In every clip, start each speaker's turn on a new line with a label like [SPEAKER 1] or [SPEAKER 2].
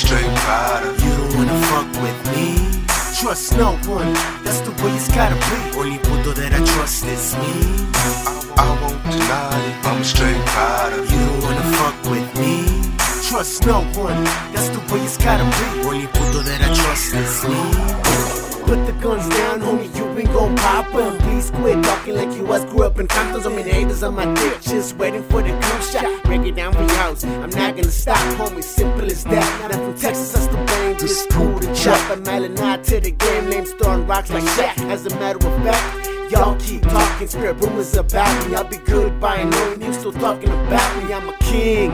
[SPEAKER 1] I straight rider.
[SPEAKER 2] You don't wanna fuck with me. Trust no one, that's the way it's gotta be. Only puto that I trust is me.
[SPEAKER 1] I won't deny it, I'm straight rider.
[SPEAKER 2] You don't wanna fuck with me. Trust no one, that's the way it's gotta be. Only puto that I trust is me. Put the guns down, homie, you been gon' pop 'em. Please quit talking like you was grew up in Compton. So many haters on my dick, just waiting for the come shot. Break it down for your house, I'm not gonna stop, homie, simple as that. Now from Texas, I still bang, just cool to chop. I'm not to the game, names throwing rocks like Shaq. As a matter of fact, Y'all keep talking, spread rumors about me. I'll be good by knowing you still talking about me. I'm a king,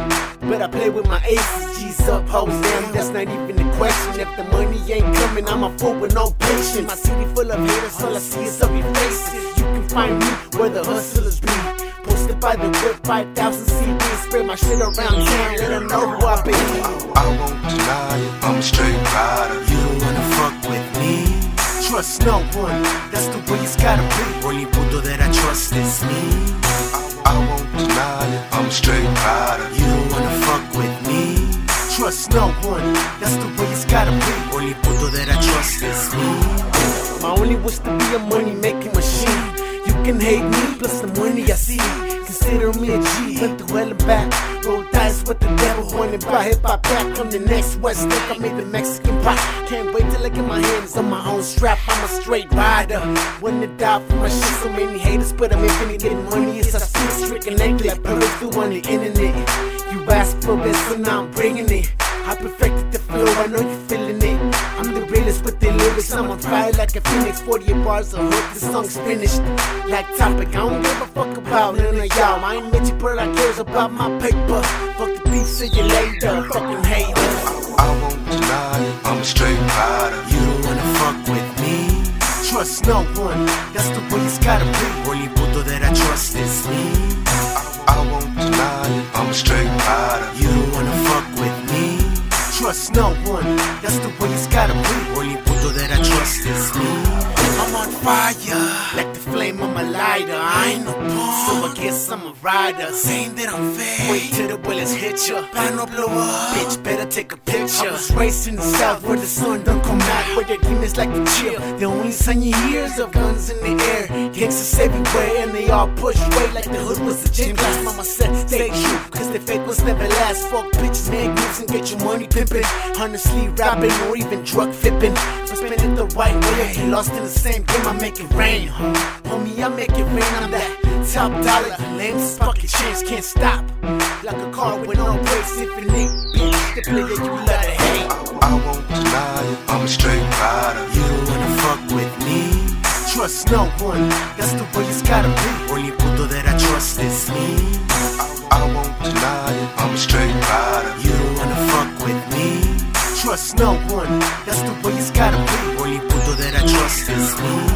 [SPEAKER 2] but I play with my aces. G's up, hoes down, that's not even a question. If the money ain't coming, I'm a fool with no patience. My city full of haters, all I see is ugly faces. You can find me where the hustlers be. Posted by the whip, 5,000 CDs. Spread my shit around town, let them know who I be.
[SPEAKER 1] I won't deny it, I'm straight
[SPEAKER 2] Trust no one, that's the way it's gotta be. Only puto that I trust is me.
[SPEAKER 1] I won't deny it, I'm straight straight of
[SPEAKER 2] You don't wanna fuck with me. Trust no one, that's the way it's gotta be. Only puto that I trust is me. My only wish to be a money making machine. You can hate me, plus the money I see. Consider me a G, went the hell and back. Roll dice with the devil, wanted by hip hop back. I'm the next West Lick, I made the Mexican pie. Can't wait till I get my hands on my own strap. I'm a straight rider. Wouldn't die for my shit, so many haters, but I'm infinite. Getting money is a secret, stricken lately. I put it through on the internet. You asked for this, so now I'm bringing it. Lyrics, I'm on fire like a phoenix. 48 bars of hook, the song's finished. Like Tupac, I don't give a fuck about none of y'all. I ain't Mitchie, but I cares about my paper. Fuck the beef, see you later, fucking haters.
[SPEAKER 1] I won't deny it, I'm a straight rider.
[SPEAKER 2] You don't wanna fuck with me. Trust no one, that's the way it's gotta be. Only puto that I trust is me.
[SPEAKER 1] I won't deny it, I'm a straight rider.
[SPEAKER 2] You don't wanna fuck with me. Trust no one, that's the way it's gotta be. Only puto that I trust is me. I'm on fire, like the flame on my lighter. I ain't no punk, so I guess I'm a rider. Saying that I'm fake, wait till the bullets hit ya. I no blow up, bitch, better take a picture. I was raised in the south where the sun don't come out, where the demons like to chill. The only sign you hear is of guns in the air. Gangsters everywhere, and they all push weight like the hood was a gym class. Mama said, stay true, cause the fake was never last. Fuck bitches, make moves and get your money pimping. Honestly, rapping or even drug flipping. But spend it the right way. Lost in the same game, I make it rain. Homie, I make it rain. I'm that top dollar. Lames fucking change can't stop. Like a car with no brakes. If it ain't bitch, the player you love to hate.
[SPEAKER 1] I won't deny it, I'm a straight rider.
[SPEAKER 2] You don't wanna fuck with me. Trust no one, that's the way it's gotta be. Only puto that I trust is
[SPEAKER 1] I
[SPEAKER 2] trust is.